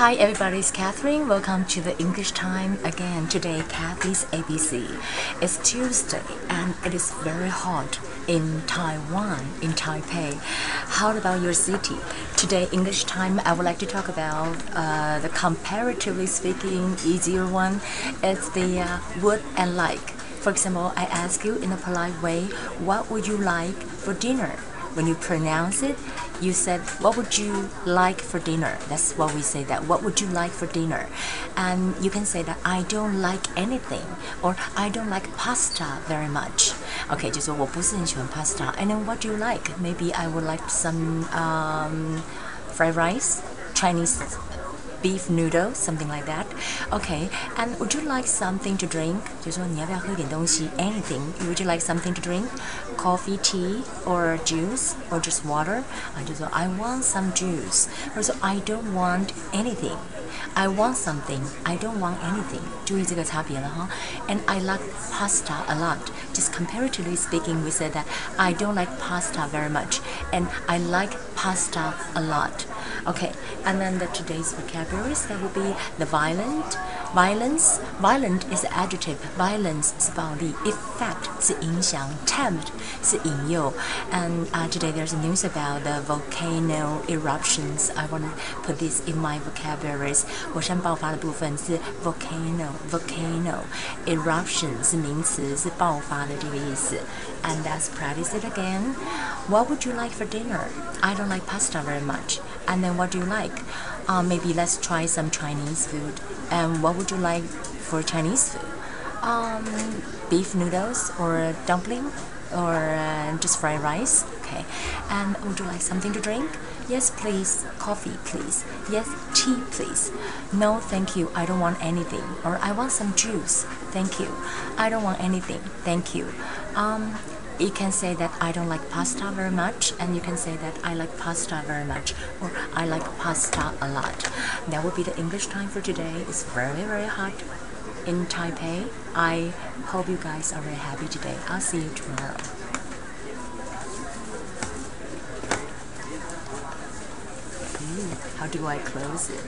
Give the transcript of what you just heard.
Hi everybody, it's Catherine. Welcome to the English time again. Today, Kathy's ABC. It's Tuesday and it is very hot in Taiwan, in Taipei. How about your city? Today, English time, I would like to talk about uh, the comparatively speaking easier one. It's the uh, would and like. For example, I ask you in a polite way, what would you like for dinner? When you pronounce it, you said, what would you like for dinner? That's what we say that. What would you like for dinner? And you can say that I don't like anything or I don't like pasta very much. Okay, 就说我不是很喜欢 pasta. And then what do you like? Maybe I would like some um, fried rice, Chinese beef noodle, something like that. Okay, and would you like something to drink? 就说你要不要喝点东西？Anything? Would you like something to drink? Coffee, tea, or juice, or just water? 啊，就说 I want some juice，或者说 I don't want anything。 I want something. I don't want anything. 注意这个差别了哈。And I like pasta a lot. Just comparatively speaking, we said that I don't like pasta very much, and I like pasta a lot. Okay, and then the today's vocabularies that will be the violent, violence. Violent is the adjective. Violence 是暴力，effect 是影响，tempt 是引诱。And uh, today there's news about the volcano eruptions. I want to put this in my vocabularies. 火山爆发的部分是 volcano，volcano eruption 是名词，是爆发的这个意思。And let's practice it again. What would you like for dinner? I don't like pasta very much. And then what do you like? Uh, maybe let's try some Chinese food. And what would you like for Chinese food? Um, beef noodles or dumpling Or uh, just fried rice. Okay. And would you like something to drink? Yes, please. Coffee, please. Yes, tea, please. No, thank you. I don't want anything. Or I want some juice. Thank you. I don't want anything. Thank you. Um, you can say that I don't like pasta very much, and you can say that I like pasta very much, or I like pasta a lot. That would be the English time for today. It's very, very hot in Taipei. I hope you guys are very happy today. I'll see you tomorrow. Ooh, how do I close it?